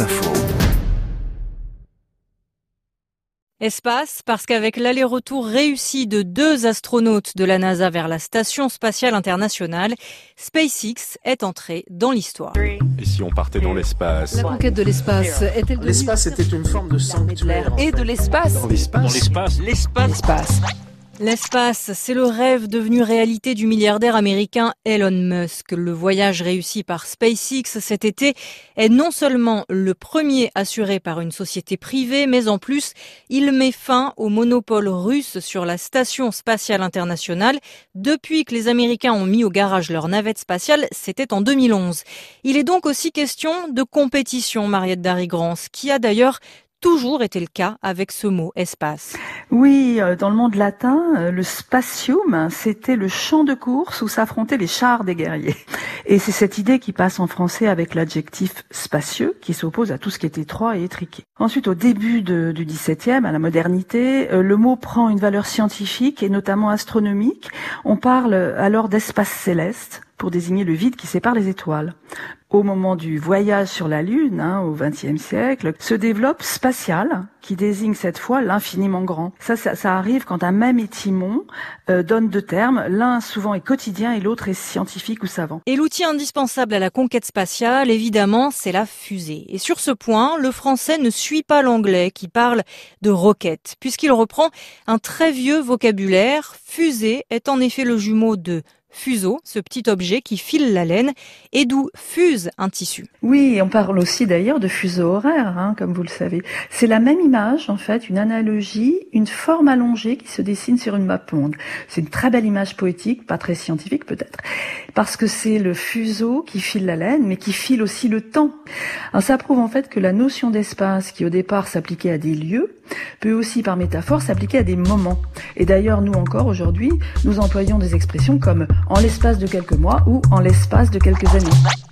Info. Espace, parce qu'avec l'aller-retour réussi de deux astronautes de la NASA vers la Station spatiale internationale, SpaceX est entré dans l'histoire. Et si on partait dans l'espace La conquête de l'espace est-elle devenue L'espace était une forme de sanctuaire. et de l'espace Dans l'espace L'espace. L'espace, c'est le rêve devenu réalité du milliardaire américain Elon Musk. Le voyage réussi par SpaceX cet été est non seulement le premier assuré par une société privée, mais en plus, il met fin au monopole russe sur la station spatiale internationale depuis que les Américains ont mis au garage leur navette spatiale, c'était en 2011. Il est donc aussi question de compétition, Mariette Darigrance, qui a d'ailleurs toujours été le cas avec ce mot espace. Oui, euh, dans le monde latin, euh, le spatium, c'était le champ de course où s'affrontaient les chars des guerriers. Et c'est cette idée qui passe en français avec l'adjectif spacieux, qui s'oppose à tout ce qui est étroit et étriqué. Ensuite, au début de- du XVIIe, à la modernité, euh, le mot prend une valeur scientifique et notamment astronomique. On parle alors d'espace céleste pour désigner le vide qui sépare les étoiles. Au moment du voyage sur la Lune, hein, au XXe siècle, se développe spatial, qui désigne cette fois l'infiniment grand. Ça, ça, ça arrive quand un même étymon euh, donne deux termes. L'un souvent est quotidien et l'autre est scientifique ou savant. Et l'outil indispensable à la conquête spatiale, évidemment, c'est la fusée. Et sur ce point, le français ne suit pas l'anglais qui parle de roquette, puisqu'il reprend un très vieux vocabulaire. Fusée est en effet le jumeau de fuseau, ce petit objet qui file la laine, et d'où fuse un tissu. Oui, on parle aussi d'ailleurs de fuseau horaire, hein, comme vous le savez. C'est la même image, en fait, une analogie, une forme allongée qui se dessine sur une map monde. C'est une très belle image poétique, pas très scientifique peut-être, parce que c'est le fuseau qui file la laine, mais qui file aussi le temps. Alors ça prouve en fait que la notion d'espace, qui au départ s'appliquait à des lieux, peut aussi par métaphore s'appliquer à des moments. Et d'ailleurs, nous encore aujourd'hui, nous employons des expressions comme en l'espace de quelques mois ou en l'espace de quelques années.